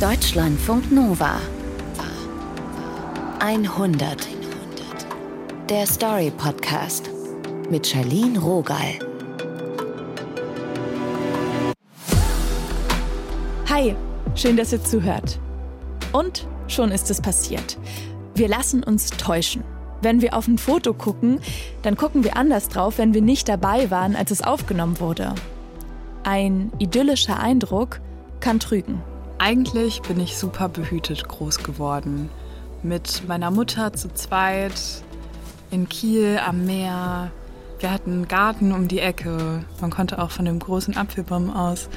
Deutschlandfunk Nova 100 Der Story Podcast mit Charlene Rogal. Hi, schön, dass ihr zuhört. Und schon ist es passiert. Wir lassen uns täuschen. Wenn wir auf ein Foto gucken, dann gucken wir anders drauf, wenn wir nicht dabei waren, als es aufgenommen wurde. Ein idyllischer Eindruck kann trügen. Eigentlich bin ich super behütet groß geworden. Mit meiner Mutter zu zweit in Kiel am Meer. Wir hatten einen Garten um die Ecke. Man konnte auch von dem großen Apfelbaum aus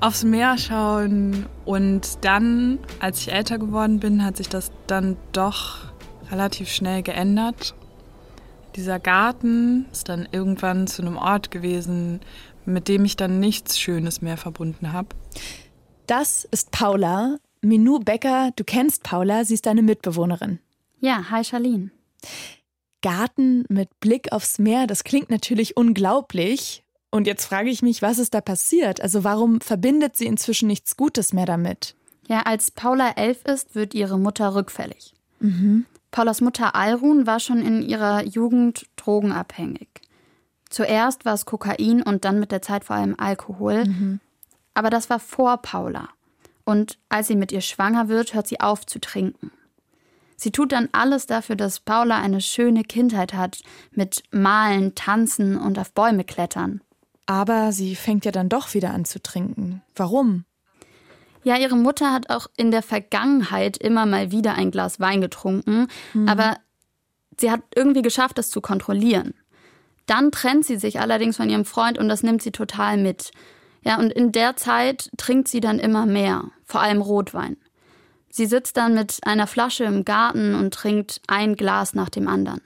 aufs Meer schauen. Und dann, als ich älter geworden bin, hat sich das dann doch relativ schnell geändert. Dieser Garten ist dann irgendwann zu einem Ort gewesen, mit dem ich dann nichts Schönes mehr verbunden habe. Das ist Paula. Minou Becker, du kennst Paula, sie ist deine Mitbewohnerin. Ja, hi Charlene. Garten mit Blick aufs Meer, das klingt natürlich unglaublich. Und jetzt frage ich mich, was ist da passiert? Also warum verbindet sie inzwischen nichts Gutes mehr damit? Ja, als Paula elf ist, wird ihre Mutter rückfällig. Mhm. Paulas Mutter Alrun war schon in ihrer Jugend drogenabhängig. Zuerst war es Kokain und dann mit der Zeit vor allem Alkohol. Mhm. Aber das war vor Paula. Und als sie mit ihr schwanger wird, hört sie auf zu trinken. Sie tut dann alles dafür, dass Paula eine schöne Kindheit hat, mit Malen, Tanzen und auf Bäume klettern. Aber sie fängt ja dann doch wieder an zu trinken. Warum? Ja, ihre Mutter hat auch in der Vergangenheit immer mal wieder ein Glas Wein getrunken, mhm. aber sie hat irgendwie geschafft, das zu kontrollieren. Dann trennt sie sich allerdings von ihrem Freund und das nimmt sie total mit. Ja, und in der Zeit trinkt sie dann immer mehr, vor allem Rotwein. Sie sitzt dann mit einer Flasche im Garten und trinkt ein Glas nach dem anderen.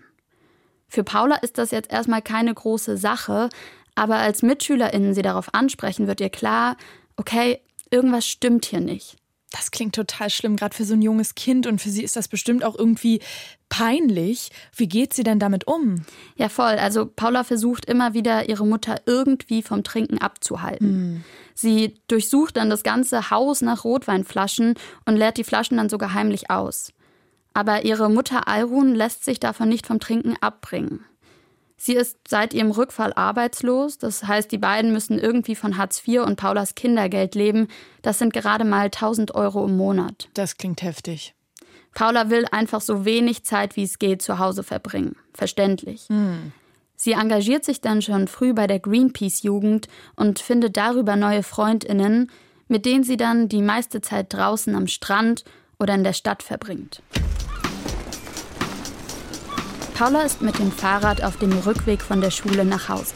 Für Paula ist das jetzt erstmal keine große Sache, aber als MitschülerInnen sie darauf ansprechen, wird ihr klar, okay, irgendwas stimmt hier nicht. Das klingt total schlimm, gerade für so ein junges Kind und für sie ist das bestimmt auch irgendwie peinlich. Wie geht sie denn damit um? Ja, voll. Also Paula versucht immer wieder, ihre Mutter irgendwie vom Trinken abzuhalten. Hm. Sie durchsucht dann das ganze Haus nach Rotweinflaschen und leert die Flaschen dann sogar heimlich aus. Aber ihre Mutter Alrun lässt sich davon nicht vom Trinken abbringen. Sie ist seit ihrem Rückfall arbeitslos, das heißt, die beiden müssen irgendwie von Hartz IV und Paulas Kindergeld leben. Das sind gerade mal 1000 Euro im Monat. Das klingt heftig. Paula will einfach so wenig Zeit wie es geht zu Hause verbringen. Verständlich. Hm. Sie engagiert sich dann schon früh bei der Greenpeace-Jugend und findet darüber neue Freundinnen, mit denen sie dann die meiste Zeit draußen am Strand oder in der Stadt verbringt. Paula ist mit dem Fahrrad auf dem Rückweg von der Schule nach Hause.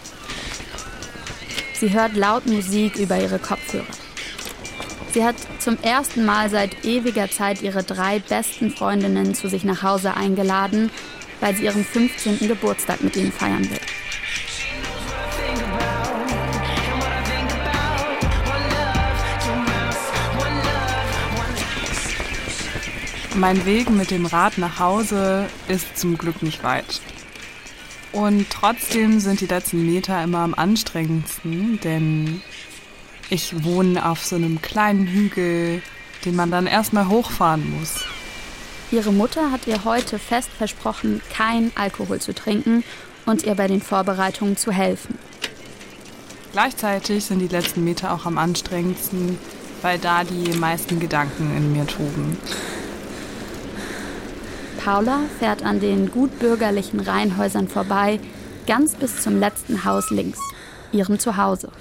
Sie hört laut Musik über ihre Kopfhörer. Sie hat zum ersten Mal seit ewiger Zeit ihre drei besten Freundinnen zu sich nach Hause eingeladen, weil sie ihren 15. Geburtstag mit ihnen feiern will. Mein Weg mit dem Rad nach Hause ist zum Glück nicht weit. Und trotzdem sind die letzten Meter immer am anstrengendsten, denn ich wohne auf so einem kleinen Hügel, den man dann erstmal hochfahren muss. Ihre Mutter hat ihr heute fest versprochen, kein Alkohol zu trinken und ihr bei den Vorbereitungen zu helfen. Gleichzeitig sind die letzten Meter auch am anstrengendsten, weil da die meisten Gedanken in mir toben. Paula fährt an den gutbürgerlichen Reihenhäusern vorbei, ganz bis zum letzten Haus links, ihrem Zuhause.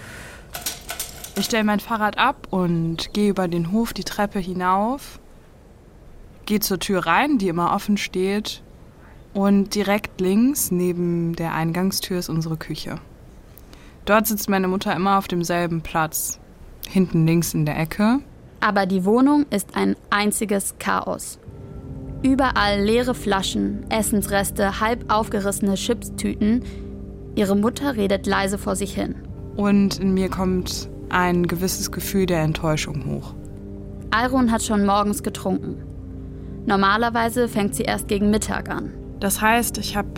Ich stelle mein Fahrrad ab und gehe über den Hof die Treppe hinauf, gehe zur Tür rein, die immer offen steht, und direkt links neben der Eingangstür ist unsere Küche. Dort sitzt meine Mutter immer auf demselben Platz, hinten links in der Ecke. Aber die Wohnung ist ein einziges Chaos. Überall leere Flaschen, Essensreste, halb aufgerissene Chipstüten. Ihre Mutter redet leise vor sich hin. Und in mir kommt ein gewisses Gefühl der Enttäuschung hoch. Alrun hat schon morgens getrunken. Normalerweise fängt sie erst gegen Mittag an. Das heißt, ich habe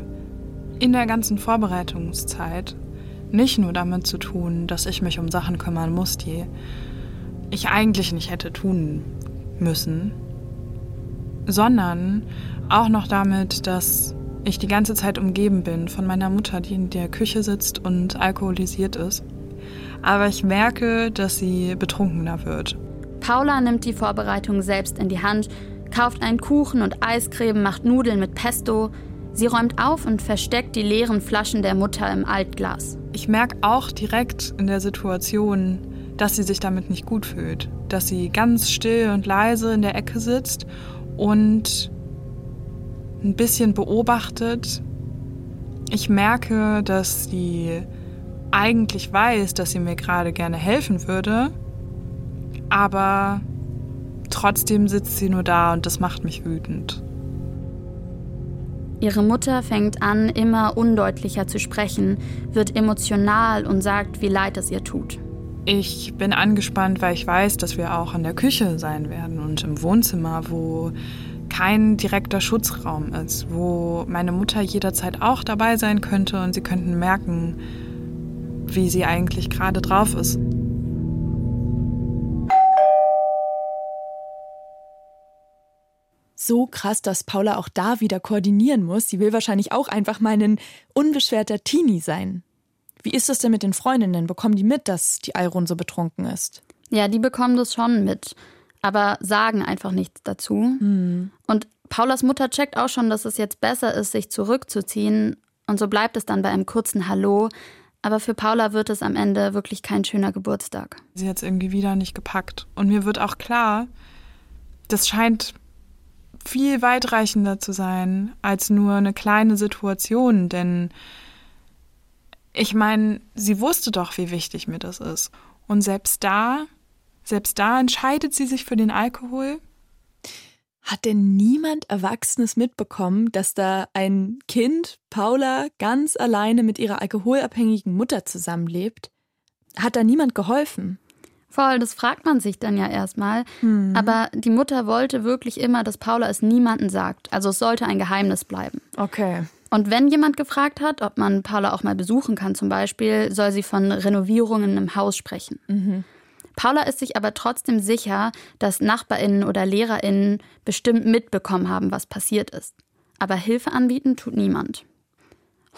in der ganzen Vorbereitungszeit nicht nur damit zu tun, dass ich mich um Sachen kümmern muss, die ich eigentlich nicht hätte tun müssen, sondern auch noch damit, dass ich die ganze Zeit umgeben bin von meiner Mutter, die in der Küche sitzt und alkoholisiert ist. Aber ich merke, dass sie betrunkener wird. Paula nimmt die Vorbereitung selbst in die Hand, kauft einen Kuchen und Eiscreme, macht Nudeln mit Pesto. Sie räumt auf und versteckt die leeren Flaschen der Mutter im Altglas. Ich merke auch direkt in der Situation, dass sie sich damit nicht gut fühlt. Dass sie ganz still und leise in der Ecke sitzt und ein bisschen beobachtet. Ich merke, dass sie eigentlich weiß, dass sie mir gerade gerne helfen würde, aber trotzdem sitzt sie nur da und das macht mich wütend. Ihre Mutter fängt an, immer undeutlicher zu sprechen, wird emotional und sagt, wie leid es ihr tut. Ich bin angespannt, weil ich weiß, dass wir auch in der Küche sein werden und im Wohnzimmer, wo kein direkter Schutzraum ist, wo meine Mutter jederzeit auch dabei sein könnte und sie könnten merken, wie sie eigentlich gerade drauf ist. So krass, dass Paula auch da wieder koordinieren muss. Sie will wahrscheinlich auch einfach mal ein unbeschwerter Teenie sein. Wie ist es denn mit den Freundinnen? Bekommen die mit, dass die Alrun so betrunken ist? Ja, die bekommen das schon mit aber sagen einfach nichts dazu. Mhm. Und Paulas Mutter checkt auch schon, dass es jetzt besser ist, sich zurückzuziehen. Und so bleibt es dann bei einem kurzen Hallo. Aber für Paula wird es am Ende wirklich kein schöner Geburtstag. Sie hat es irgendwie wieder nicht gepackt. Und mir wird auch klar, das scheint viel weitreichender zu sein als nur eine kleine Situation. Denn ich meine, sie wusste doch, wie wichtig mir das ist. Und selbst da selbst da entscheidet sie sich für den Alkohol. Hat denn niemand Erwachsenes mitbekommen, dass da ein Kind, Paula, ganz alleine mit ihrer alkoholabhängigen Mutter zusammenlebt? Hat da niemand geholfen? Voll, das fragt man sich dann ja erstmal. Hm. Aber die Mutter wollte wirklich immer, dass Paula es niemandem sagt. Also es sollte ein Geheimnis bleiben. Okay. Und wenn jemand gefragt hat, ob man Paula auch mal besuchen kann zum Beispiel, soll sie von Renovierungen im Haus sprechen. Mhm. Paula ist sich aber trotzdem sicher, dass Nachbarinnen oder Lehrerinnen bestimmt mitbekommen haben, was passiert ist. Aber Hilfe anbieten tut niemand.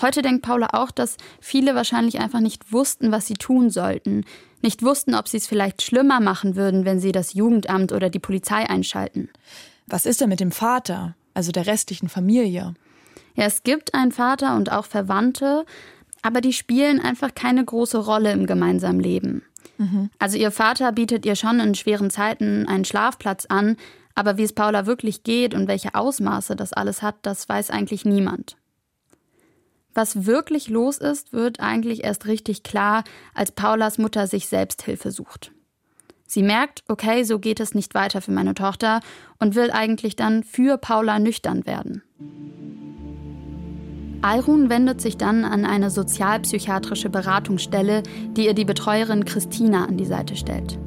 Heute denkt Paula auch, dass viele wahrscheinlich einfach nicht wussten, was sie tun sollten, nicht wussten, ob sie es vielleicht schlimmer machen würden, wenn sie das Jugendamt oder die Polizei einschalten. Was ist denn mit dem Vater, also der restlichen Familie? Ja, es gibt einen Vater und auch Verwandte, aber die spielen einfach keine große Rolle im gemeinsamen Leben. Mhm. Also ihr Vater bietet ihr schon in schweren Zeiten einen Schlafplatz an, aber wie es Paula wirklich geht und welche Ausmaße das alles hat, das weiß eigentlich niemand. Was wirklich los ist, wird eigentlich erst richtig klar, als Paulas Mutter sich Selbsthilfe sucht. Sie merkt, okay, so geht es nicht weiter für meine Tochter und will eigentlich dann für Paula nüchtern werden. Alrun wendet sich dann an eine sozialpsychiatrische Beratungsstelle, die ihr die Betreuerin Christina an die Seite stellt.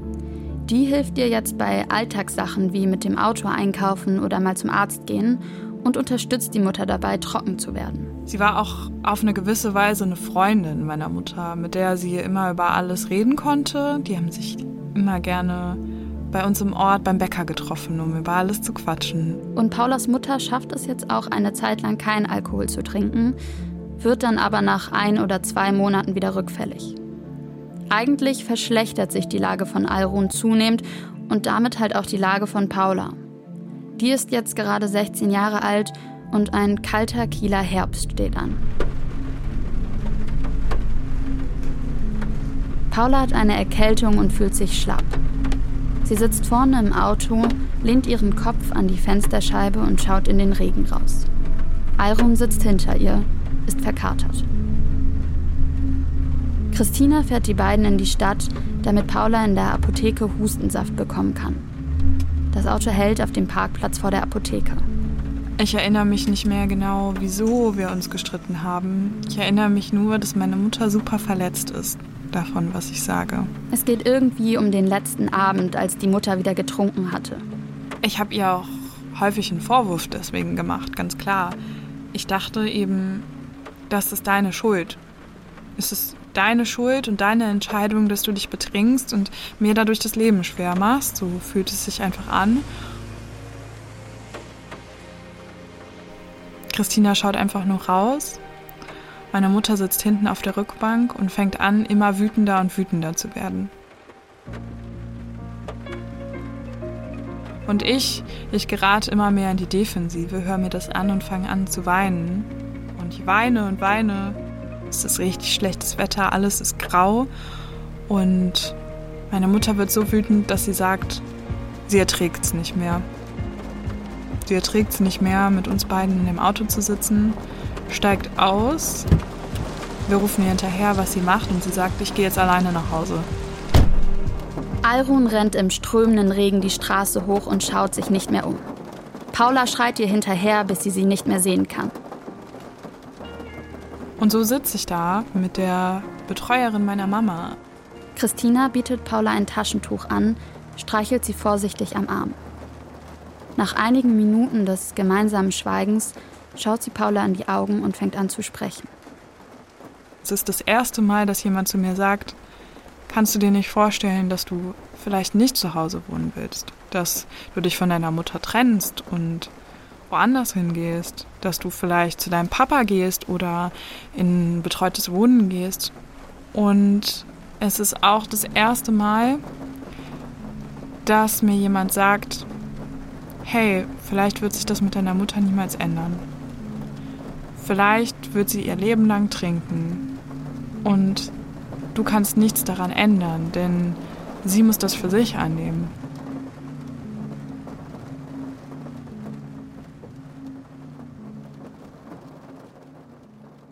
Die hilft ihr jetzt bei Alltagssachen wie mit dem Auto einkaufen oder mal zum Arzt gehen und unterstützt die Mutter dabei, trocken zu werden. Sie war auch auf eine gewisse Weise eine Freundin meiner Mutter, mit der sie immer über alles reden konnte. Die haben sich immer gerne bei uns im Ort beim Bäcker getroffen, um über alles zu quatschen. Und Paulas Mutter schafft es jetzt auch eine Zeit lang keinen Alkohol zu trinken, wird dann aber nach ein oder zwei Monaten wieder rückfällig. Eigentlich verschlechtert sich die Lage von Alrun zunehmend und damit halt auch die Lage von Paula. Die ist jetzt gerade 16 Jahre alt und ein kalter Kieler Herbst steht an. Paula hat eine Erkältung und fühlt sich schlapp. Sie sitzt vorne im Auto, lehnt ihren Kopf an die Fensterscheibe und schaut in den Regen raus. Alrun sitzt hinter ihr, ist verkatert. Christina fährt die beiden in die Stadt, damit Paula in der Apotheke Hustensaft bekommen kann. Das Auto hält auf dem Parkplatz vor der Apotheke. Ich erinnere mich nicht mehr genau, wieso wir uns gestritten haben. Ich erinnere mich nur, dass meine Mutter super verletzt ist davon, was ich sage. Es geht irgendwie um den letzten Abend, als die Mutter wieder getrunken hatte. Ich habe ihr auch häufig einen Vorwurf deswegen gemacht, ganz klar. Ich dachte eben, das ist deine Schuld. Es ist deine Schuld und deine Entscheidung, dass du dich betrinkst und mir dadurch das Leben schwer machst. So fühlt es sich einfach an. Christina schaut einfach nur raus. Meine Mutter sitzt hinten auf der Rückbank und fängt an, immer wütender und wütender zu werden. Und ich, ich gerate immer mehr in die Defensive, höre mir das an und fange an zu weinen. Und ich weine und weine. Es ist richtig schlechtes Wetter, alles ist grau. Und meine Mutter wird so wütend, dass sie sagt, sie erträgt es nicht mehr. Sie erträgt es nicht mehr, mit uns beiden in dem Auto zu sitzen, steigt aus. Wir rufen ihr hinterher, was sie macht, und sie sagt, ich gehe jetzt alleine nach Hause. Alrun rennt im strömenden Regen die Straße hoch und schaut sich nicht mehr um. Paula schreit ihr hinterher, bis sie sie nicht mehr sehen kann. Und so sitze ich da mit der Betreuerin meiner Mama. Christina bietet Paula ein Taschentuch an, streichelt sie vorsichtig am Arm. Nach einigen Minuten des gemeinsamen Schweigens schaut sie Paula in die Augen und fängt an zu sprechen. Es ist das erste Mal, dass jemand zu mir sagt, kannst du dir nicht vorstellen, dass du vielleicht nicht zu Hause wohnen willst, dass du dich von deiner Mutter trennst und woanders hingehst, dass du vielleicht zu deinem Papa gehst oder in betreutes Wohnen gehst. Und es ist auch das erste Mal, dass mir jemand sagt, hey, vielleicht wird sich das mit deiner Mutter niemals ändern. Vielleicht wird sie ihr Leben lang trinken. Und du kannst nichts daran ändern, denn sie muss das für sich annehmen.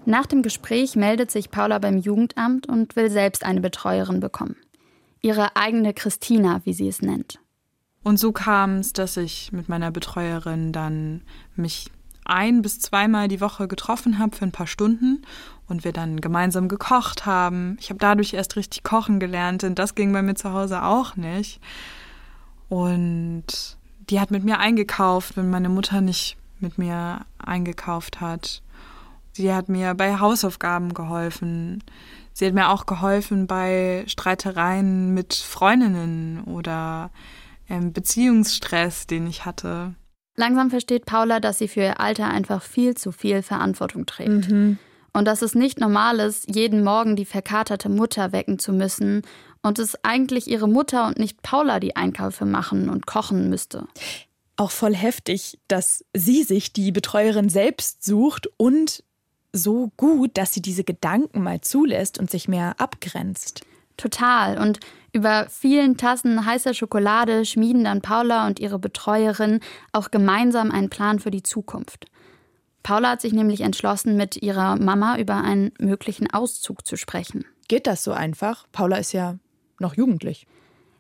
Nach dem Gespräch meldet sich Paula beim Jugendamt und will selbst eine Betreuerin bekommen. Ihre eigene Christina, wie sie es nennt. Und so kam es, dass ich mit meiner Betreuerin dann mich ein bis zweimal die Woche getroffen habe für ein paar Stunden und wir dann gemeinsam gekocht haben. Ich habe dadurch erst richtig kochen gelernt, denn das ging bei mir zu Hause auch nicht. Und die hat mit mir eingekauft, wenn meine Mutter nicht mit mir eingekauft hat. Sie hat mir bei Hausaufgaben geholfen. Sie hat mir auch geholfen bei Streitereien mit Freundinnen oder ähm, Beziehungsstress, den ich hatte. Langsam versteht Paula, dass sie für ihr Alter einfach viel zu viel Verantwortung trägt. Mhm. Und dass es nicht normal ist, jeden Morgen die verkaterte Mutter wecken zu müssen und es eigentlich ihre Mutter und nicht Paula die Einkäufe machen und kochen müsste. Auch voll heftig, dass sie sich die Betreuerin selbst sucht und so gut, dass sie diese Gedanken mal zulässt und sich mehr abgrenzt. Total. Und über vielen Tassen heißer Schokolade schmieden dann Paula und ihre Betreuerin auch gemeinsam einen Plan für die Zukunft. Paula hat sich nämlich entschlossen, mit ihrer Mama über einen möglichen Auszug zu sprechen. Geht das so einfach? Paula ist ja noch jugendlich.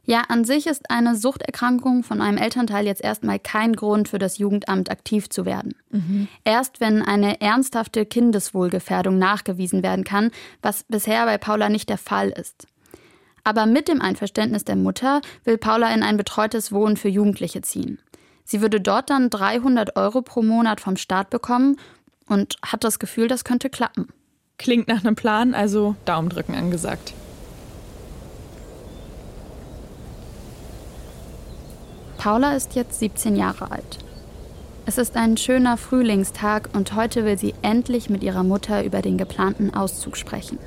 Ja, an sich ist eine Suchterkrankung von einem Elternteil jetzt erstmal kein Grund für das Jugendamt aktiv zu werden. Mhm. Erst wenn eine ernsthafte Kindeswohlgefährdung nachgewiesen werden kann, was bisher bei Paula nicht der Fall ist. Aber mit dem Einverständnis der Mutter will Paula in ein betreutes Wohnen für Jugendliche ziehen. Sie würde dort dann 300 Euro pro Monat vom Staat bekommen und hat das Gefühl, das könnte klappen. Klingt nach einem Plan, also Daumendrücken angesagt. Paula ist jetzt 17 Jahre alt. Es ist ein schöner Frühlingstag und heute will sie endlich mit ihrer Mutter über den geplanten Auszug sprechen.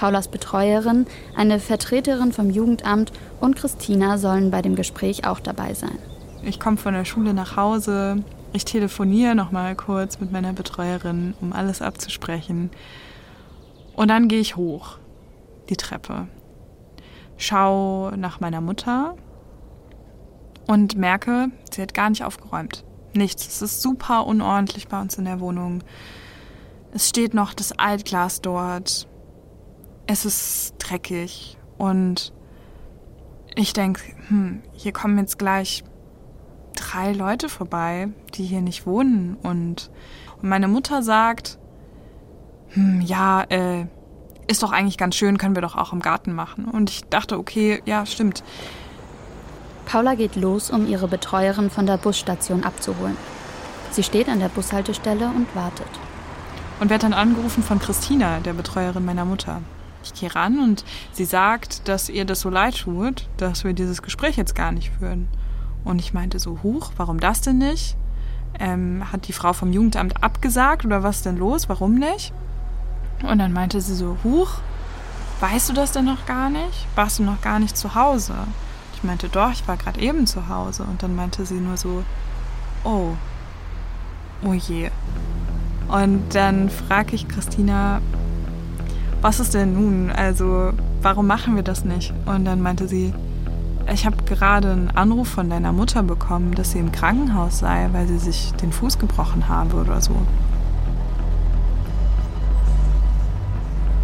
Paulas Betreuerin, eine Vertreterin vom Jugendamt und Christina sollen bei dem Gespräch auch dabei sein. Ich komme von der Schule nach Hause. Ich telefoniere noch mal kurz mit meiner Betreuerin, um alles abzusprechen. Und dann gehe ich hoch die Treppe. Schau nach meiner Mutter und merke, sie hat gar nicht aufgeräumt. Nichts. Es ist super unordentlich bei uns in der Wohnung. Es steht noch das Altglas dort es ist dreckig und ich denke, hm, hier kommen jetzt gleich drei Leute vorbei, die hier nicht wohnen und, und meine Mutter sagt, hm, ja, äh, ist doch eigentlich ganz schön, können wir doch auch im Garten machen. Und ich dachte, okay, ja, stimmt. Paula geht los, um ihre Betreuerin von der Busstation abzuholen. Sie steht an der Bushaltestelle und wartet. und werde dann angerufen von Christina, der Betreuerin meiner Mutter. Ich gehe ran und sie sagt, dass ihr das so leid tut, dass wir dieses Gespräch jetzt gar nicht führen. Und ich meinte so, huch, warum das denn nicht? Ähm, hat die Frau vom Jugendamt abgesagt oder was denn los? Warum nicht? Und dann meinte sie so, huch, weißt du das denn noch gar nicht? Warst du noch gar nicht zu Hause? Ich meinte, doch, ich war gerade eben zu Hause. Und dann meinte sie nur so, oh, oh je. Und dann frage ich Christina, was ist denn nun? Also, warum machen wir das nicht? Und dann meinte sie, ich habe gerade einen Anruf von deiner Mutter bekommen, dass sie im Krankenhaus sei, weil sie sich den Fuß gebrochen habe oder so.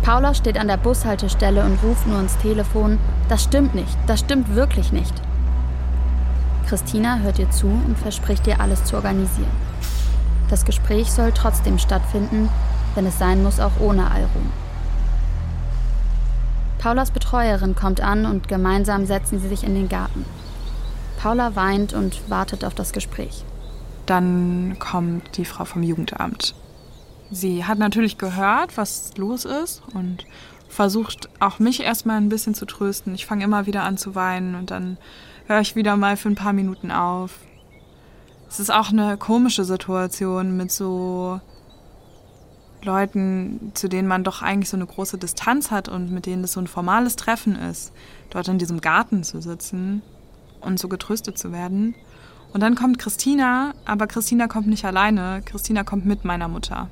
Paula steht an der Bushaltestelle und ruft nur ins Telefon, das stimmt nicht, das stimmt wirklich nicht. Christina hört ihr zu und verspricht ihr alles zu organisieren. Das Gespräch soll trotzdem stattfinden, wenn es sein muss, auch ohne Alrum. Paulas Betreuerin kommt an und gemeinsam setzen sie sich in den Garten. Paula weint und wartet auf das Gespräch. Dann kommt die Frau vom Jugendamt. Sie hat natürlich gehört, was los ist und versucht auch mich erstmal ein bisschen zu trösten. Ich fange immer wieder an zu weinen und dann höre ich wieder mal für ein paar Minuten auf. Es ist auch eine komische Situation mit so Leuten, zu denen man doch eigentlich so eine große Distanz hat und mit denen es so ein formales Treffen ist, dort in diesem Garten zu sitzen und so getröstet zu werden. Und dann kommt Christina, aber Christina kommt nicht alleine, Christina kommt mit meiner Mutter.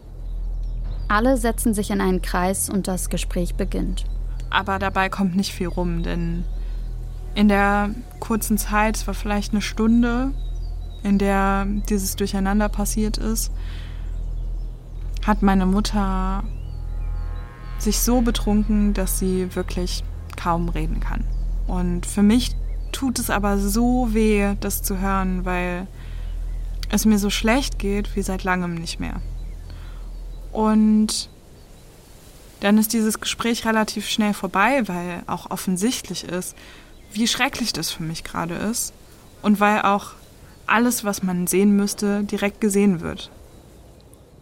Alle setzen sich in einen Kreis und das Gespräch beginnt. Aber dabei kommt nicht viel rum, denn in der kurzen Zeit, es war vielleicht eine Stunde, in der dieses Durcheinander passiert ist, hat meine Mutter sich so betrunken, dass sie wirklich kaum reden kann. Und für mich tut es aber so weh, das zu hören, weil es mir so schlecht geht wie seit langem nicht mehr. Und dann ist dieses Gespräch relativ schnell vorbei, weil auch offensichtlich ist, wie schrecklich das für mich gerade ist und weil auch alles, was man sehen müsste, direkt gesehen wird.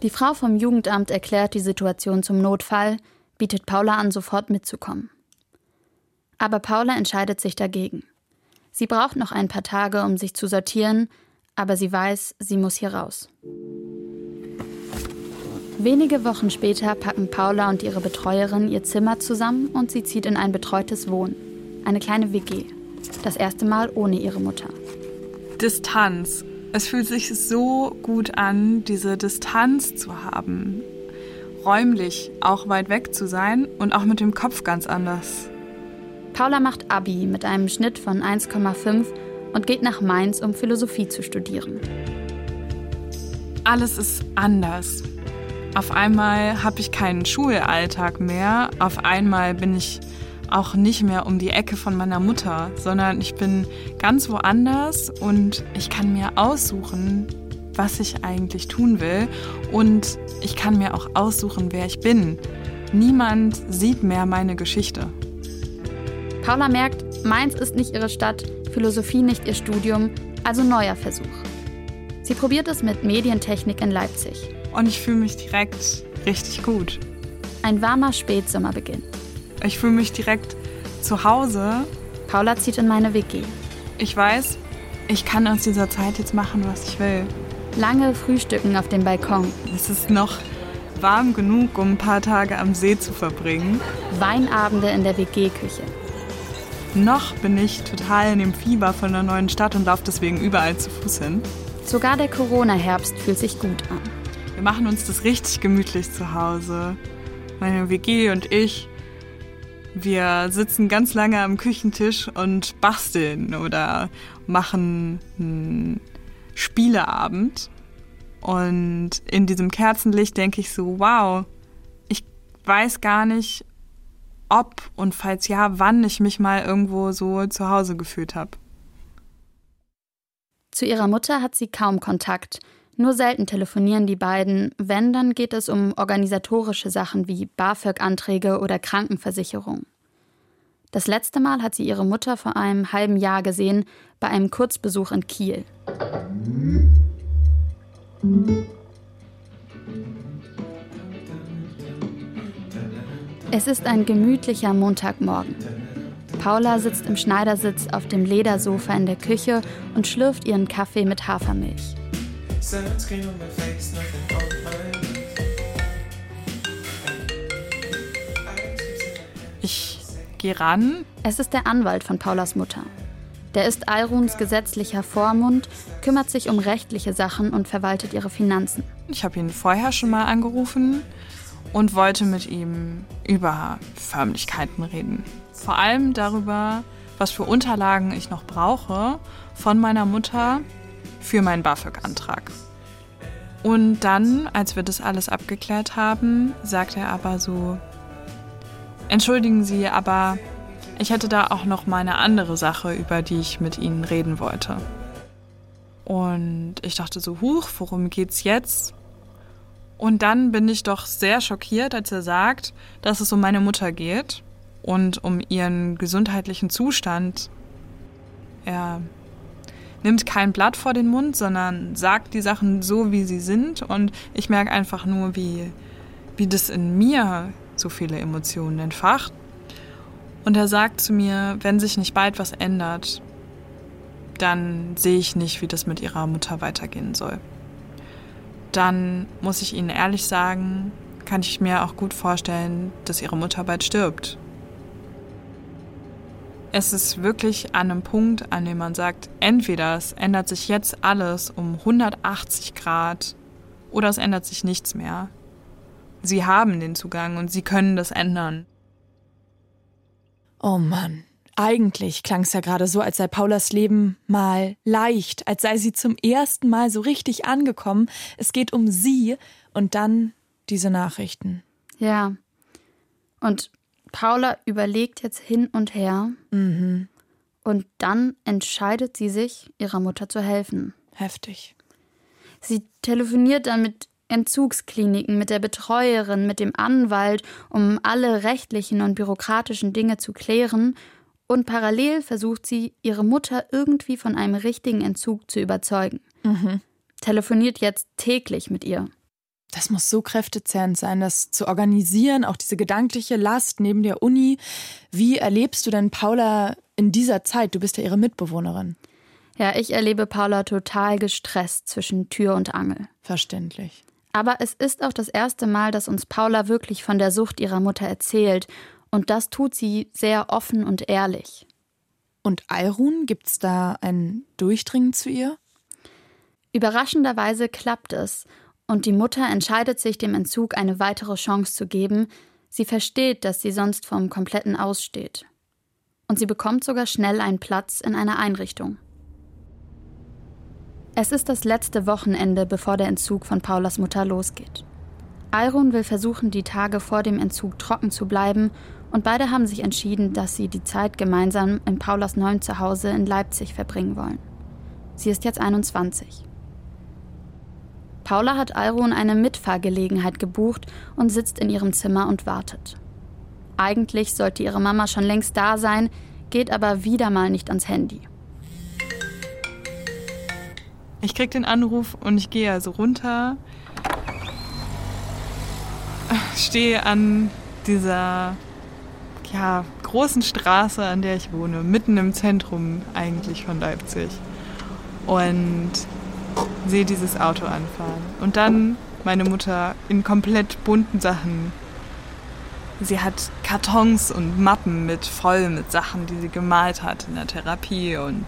Die Frau vom Jugendamt erklärt die Situation zum Notfall, bietet Paula an, sofort mitzukommen. Aber Paula entscheidet sich dagegen. Sie braucht noch ein paar Tage, um sich zu sortieren, aber sie weiß, sie muss hier raus. Wenige Wochen später packen Paula und ihre Betreuerin ihr Zimmer zusammen und sie zieht in ein betreutes Wohnen, eine kleine WG. Das erste Mal ohne ihre Mutter. Distanz. Es fühlt sich so gut an, diese Distanz zu haben. Räumlich auch weit weg zu sein und auch mit dem Kopf ganz anders. Paula macht Abi mit einem Schnitt von 1,5 und geht nach Mainz, um Philosophie zu studieren. Alles ist anders. Auf einmal habe ich keinen Schulalltag mehr. Auf einmal bin ich auch nicht mehr um die Ecke von meiner Mutter, sondern ich bin ganz woanders und ich kann mir aussuchen, was ich eigentlich tun will und ich kann mir auch aussuchen, wer ich bin. Niemand sieht mehr meine Geschichte. Paula merkt, Mainz ist nicht ihre Stadt, Philosophie nicht ihr Studium, also neuer Versuch. Sie probiert es mit Medientechnik in Leipzig. Und ich fühle mich direkt richtig gut. Ein warmer Spätsommer beginnt. Ich fühle mich direkt zu Hause. Paula zieht in meine WG. Ich weiß, ich kann aus dieser Zeit jetzt machen, was ich will. Lange Frühstücken auf dem Balkon. Es ist noch warm genug, um ein paar Tage am See zu verbringen. Weinabende in der WG-Küche. Noch bin ich total in dem Fieber von der neuen Stadt und laufe deswegen überall zu Fuß hin. Sogar der Corona-Herbst fühlt sich gut an. Wir machen uns das richtig gemütlich zu Hause. Meine WG und ich wir sitzen ganz lange am Küchentisch und basteln oder machen einen Spieleabend. Und in diesem Kerzenlicht denke ich so, wow, ich weiß gar nicht, ob und falls ja, wann ich mich mal irgendwo so zu Hause gefühlt habe. Zu ihrer Mutter hat sie kaum Kontakt. Nur selten telefonieren die beiden. Wenn, dann geht es um organisatorische Sachen wie BAföG-Anträge oder Krankenversicherung. Das letzte Mal hat sie ihre Mutter vor einem halben Jahr gesehen, bei einem Kurzbesuch in Kiel. Es ist ein gemütlicher Montagmorgen. Paula sitzt im Schneidersitz auf dem Ledersofa in der Küche und schlürft ihren Kaffee mit Hafermilch. Ich gehe ran. Es ist der Anwalt von Paulas Mutter. Der ist Alruns gesetzlicher Vormund, kümmert sich um rechtliche Sachen und verwaltet ihre Finanzen. Ich habe ihn vorher schon mal angerufen und wollte mit ihm über Förmlichkeiten reden. Vor allem darüber, was für Unterlagen ich noch brauche von meiner Mutter für meinen BAföG-Antrag. Und dann, als wir das alles abgeklärt haben, sagt er aber so, entschuldigen Sie, aber ich hätte da auch noch mal eine andere Sache, über die ich mit Ihnen reden wollte. Und ich dachte so, huch, worum geht's jetzt? Und dann bin ich doch sehr schockiert, als er sagt, dass es um meine Mutter geht und um ihren gesundheitlichen Zustand. Er nimmt kein Blatt vor den Mund, sondern sagt die Sachen so, wie sie sind. Und ich merke einfach nur, wie, wie das in mir so viele Emotionen entfacht. Und er sagt zu mir, wenn sich nicht bald was ändert, dann sehe ich nicht, wie das mit ihrer Mutter weitergehen soll dann muss ich Ihnen ehrlich sagen, kann ich mir auch gut vorstellen, dass Ihre Mutter bald stirbt. Es ist wirklich an einem Punkt, an dem man sagt, entweder es ändert sich jetzt alles um 180 Grad oder es ändert sich nichts mehr. Sie haben den Zugang und Sie können das ändern. Oh Mann. Eigentlich klang es ja gerade so, als sei Paulas Leben mal leicht, als sei sie zum ersten Mal so richtig angekommen. Es geht um sie und dann diese Nachrichten. Ja. Und Paula überlegt jetzt hin und her. Mhm. Und dann entscheidet sie sich, ihrer Mutter zu helfen. Heftig. Sie telefoniert dann mit Entzugskliniken, mit der Betreuerin, mit dem Anwalt, um alle rechtlichen und bürokratischen Dinge zu klären und parallel versucht sie, ihre Mutter irgendwie von einem richtigen Entzug zu überzeugen. Mhm. Telefoniert jetzt täglich mit ihr. Das muss so kräftezehrend sein, das zu organisieren, auch diese gedankliche Last neben der Uni. Wie erlebst du denn Paula in dieser Zeit? Du bist ja ihre Mitbewohnerin. Ja, ich erlebe Paula total gestresst zwischen Tür und Angel. Verständlich. Aber es ist auch das erste Mal, dass uns Paula wirklich von der Sucht ihrer Mutter erzählt und das tut sie sehr offen und ehrlich. Und Alrun, gibt's da ein Durchdringen zu ihr? Überraschenderweise klappt es und die Mutter entscheidet sich, dem Entzug eine weitere Chance zu geben. Sie versteht, dass sie sonst vom kompletten aussteht. Und sie bekommt sogar schnell einen Platz in einer Einrichtung. Es ist das letzte Wochenende, bevor der Entzug von Paulas Mutter losgeht. Alrun will versuchen, die Tage vor dem Entzug trocken zu bleiben und beide haben sich entschieden, dass sie die Zeit gemeinsam in Paulas neuem Zuhause in Leipzig verbringen wollen. Sie ist jetzt 21. Paula hat Alrun eine Mitfahrgelegenheit gebucht und sitzt in ihrem Zimmer und wartet. Eigentlich sollte ihre Mama schon längst da sein, geht aber wieder mal nicht ans Handy. Ich krieg den Anruf und ich gehe also runter, stehe an dieser ja, großen Straße, an der ich wohne, mitten im Zentrum eigentlich von Leipzig. Und sehe dieses Auto anfahren. Und dann meine Mutter in komplett bunten Sachen. Sie hat Kartons und Mappen mit voll mit Sachen, die sie gemalt hat in der Therapie und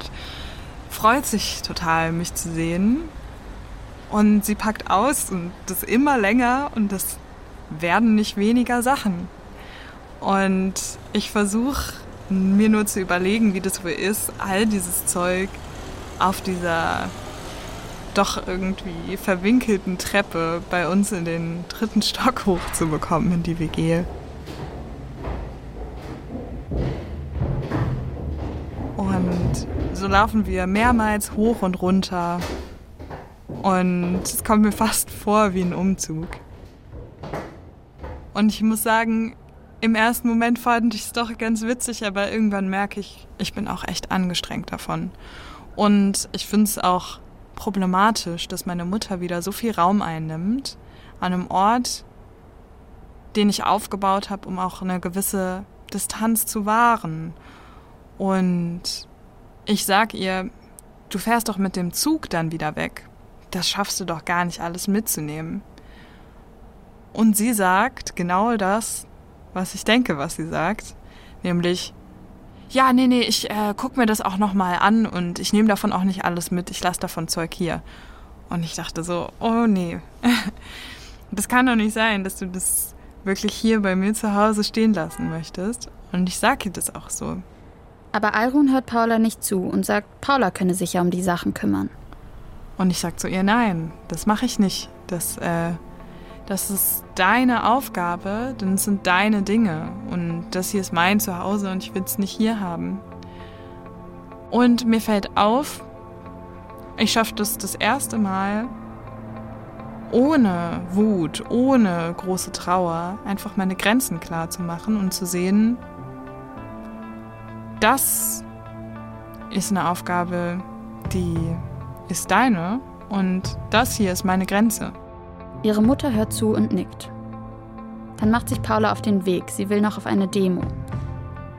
freut sich total, mich zu sehen. Und sie packt aus und das immer länger und das werden nicht weniger Sachen. Und ich versuche mir nur zu überlegen, wie das wohl ist, all dieses Zeug auf dieser doch irgendwie verwinkelten Treppe bei uns in den dritten Stock hochzubekommen in die WG. Und so laufen wir mehrmals hoch und runter. Und es kommt mir fast vor wie ein Umzug. Und ich muss sagen, im ersten Moment fand ich es doch ganz witzig, aber irgendwann merke ich, ich bin auch echt angestrengt davon. Und ich finde es auch problematisch, dass meine Mutter wieder so viel Raum einnimmt an einem Ort, den ich aufgebaut habe, um auch eine gewisse Distanz zu wahren. Und ich sag ihr, du fährst doch mit dem Zug dann wieder weg. Das schaffst du doch gar nicht alles mitzunehmen. Und sie sagt genau das, was ich denke, was sie sagt, nämlich ja, nee, nee, ich äh, guck mir das auch noch mal an und ich nehme davon auch nicht alles mit, ich lasse davon Zeug hier. Und ich dachte so, oh nee. das kann doch nicht sein, dass du das wirklich hier bei mir zu Hause stehen lassen möchtest. Und ich sage ihr das auch so. Aber Alrun hört Paula nicht zu und sagt, Paula könne sich ja um die Sachen kümmern. Und ich sage zu ihr, nein, das mache ich nicht. Das, äh, das ist deine Aufgabe, denn es sind deine Dinge. Und das hier ist mein Zuhause und ich will es nicht hier haben. Und mir fällt auf, ich schaffe das das erste Mal ohne Wut, ohne große Trauer, einfach meine Grenzen klar zu machen und zu sehen, das ist eine Aufgabe, die ist deine und das hier ist meine Grenze. Ihre Mutter hört zu und nickt. Dann macht sich Paula auf den Weg. Sie will noch auf eine Demo.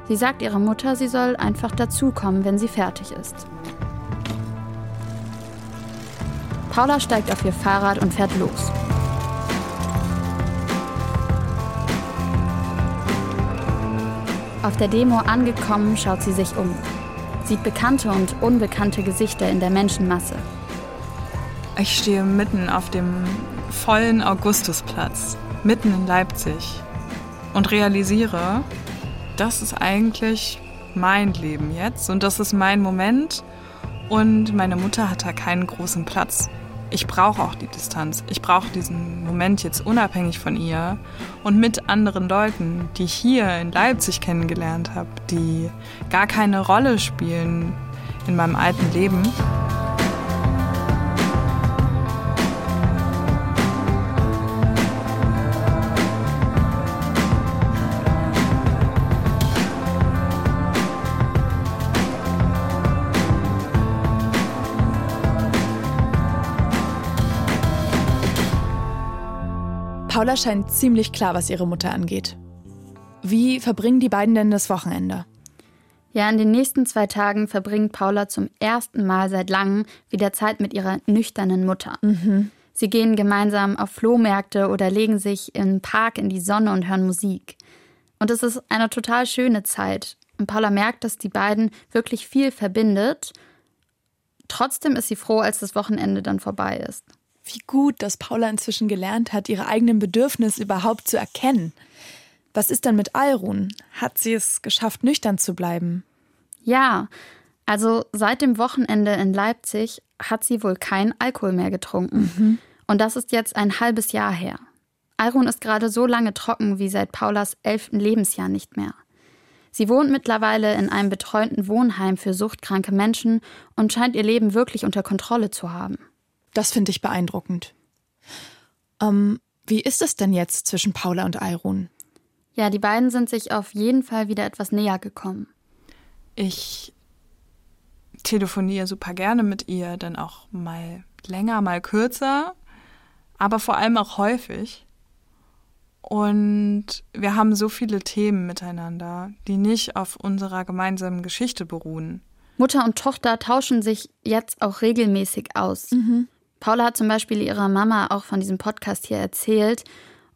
Sie sagt ihrer Mutter, sie soll einfach dazukommen, wenn sie fertig ist. Paula steigt auf ihr Fahrrad und fährt los. Auf der Demo angekommen, schaut sie sich um. Sieht bekannte und unbekannte Gesichter in der Menschenmasse. Ich stehe mitten auf dem vollen Augustusplatz, mitten in Leipzig und realisiere, das ist eigentlich mein Leben jetzt und das ist mein Moment und meine Mutter hat da keinen großen Platz ich brauche auch die Distanz. Ich brauche diesen Moment jetzt unabhängig von ihr und mit anderen Leuten, die ich hier in Leipzig kennengelernt habe, die gar keine Rolle spielen in meinem alten Leben. Paula scheint ziemlich klar, was ihre Mutter angeht. Wie verbringen die beiden denn das Wochenende? Ja, in den nächsten zwei Tagen verbringt Paula zum ersten Mal seit langem wieder Zeit mit ihrer nüchternen Mutter. Mhm. Sie gehen gemeinsam auf Flohmärkte oder legen sich im Park in die Sonne und hören Musik. Und es ist eine total schöne Zeit. Und Paula merkt, dass die beiden wirklich viel verbindet. Trotzdem ist sie froh, als das Wochenende dann vorbei ist. Wie gut, dass Paula inzwischen gelernt hat, ihre eigenen Bedürfnisse überhaupt zu erkennen. Was ist dann mit Alrun? Hat sie es geschafft, nüchtern zu bleiben? Ja, also seit dem Wochenende in Leipzig hat sie wohl keinen Alkohol mehr getrunken. Mhm. Und das ist jetzt ein halbes Jahr her. Alrun ist gerade so lange trocken wie seit Paulas elften Lebensjahr nicht mehr. Sie wohnt mittlerweile in einem betreuten Wohnheim für suchtkranke Menschen und scheint ihr Leben wirklich unter Kontrolle zu haben. Das finde ich beeindruckend. Ähm, wie ist es denn jetzt zwischen Paula und Alrun? Ja, die beiden sind sich auf jeden Fall wieder etwas näher gekommen. Ich telefoniere super gerne mit ihr, dann auch mal länger, mal kürzer, aber vor allem auch häufig. Und wir haben so viele Themen miteinander, die nicht auf unserer gemeinsamen Geschichte beruhen. Mutter und Tochter tauschen sich jetzt auch regelmäßig aus. Mhm. Paula hat zum Beispiel ihrer Mama auch von diesem Podcast hier erzählt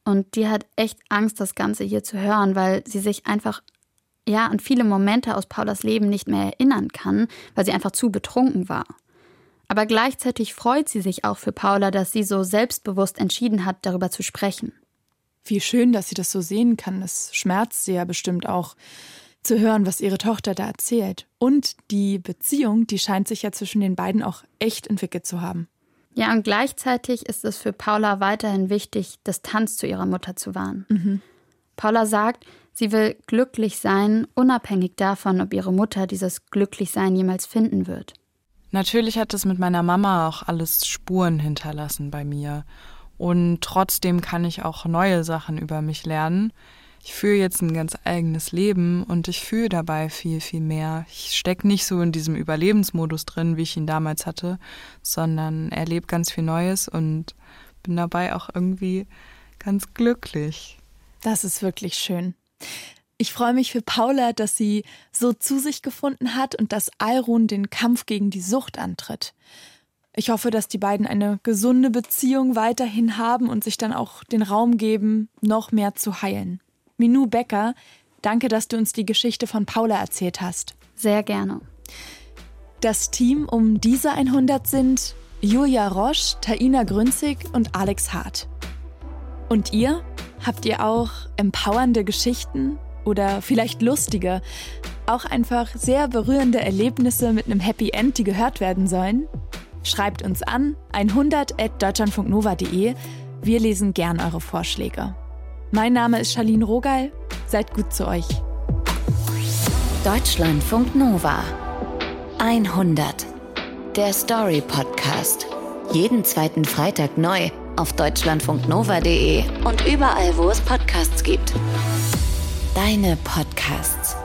und die hat echt Angst, das Ganze hier zu hören, weil sie sich einfach ja an viele Momente aus Paulas Leben nicht mehr erinnern kann, weil sie einfach zu betrunken war. Aber gleichzeitig freut sie sich auch für Paula, dass sie so selbstbewusst entschieden hat, darüber zu sprechen. Wie schön, dass sie das so sehen kann. Es schmerzt sie ja bestimmt auch zu hören, was ihre Tochter da erzählt. Und die Beziehung, die scheint sich ja zwischen den beiden auch echt entwickelt zu haben. Ja, und gleichzeitig ist es für Paula weiterhin wichtig, Distanz zu ihrer Mutter zu wahren. Mhm. Paula sagt, sie will glücklich sein, unabhängig davon, ob ihre Mutter dieses Glücklichsein jemals finden wird. Natürlich hat es mit meiner Mama auch alles Spuren hinterlassen bei mir. Und trotzdem kann ich auch neue Sachen über mich lernen ich führe jetzt ein ganz eigenes Leben und ich fühle dabei viel, viel mehr. Ich stecke nicht so in diesem Überlebensmodus drin, wie ich ihn damals hatte, sondern erlebe ganz viel Neues und bin dabei auch irgendwie ganz glücklich. Das ist wirklich schön. Ich freue mich für Paula, dass sie so zu sich gefunden hat und dass Alrun den Kampf gegen die Sucht antritt. Ich hoffe, dass die beiden eine gesunde Beziehung weiterhin haben und sich dann auch den Raum geben, noch mehr zu heilen. Minou Becker, danke, dass du uns die Geschichte von Paula erzählt hast. Sehr gerne. Das Team um diese 100 sind Julia Roche, Taina Grünzig und Alex Hart. Und ihr? Habt ihr auch empowernde Geschichten oder vielleicht lustige, auch einfach sehr berührende Erlebnisse mit einem Happy End, die gehört werden sollen? Schreibt uns an 100.deutschlandfunknova.de. Wir lesen gern eure Vorschläge. Mein Name ist Charlene Rogal. Seid gut zu euch. Deutschlandfunk Nova 100. Der Story Podcast. Jeden zweiten Freitag neu auf deutschlandfunknova.de und überall, wo es Podcasts gibt. Deine Podcasts.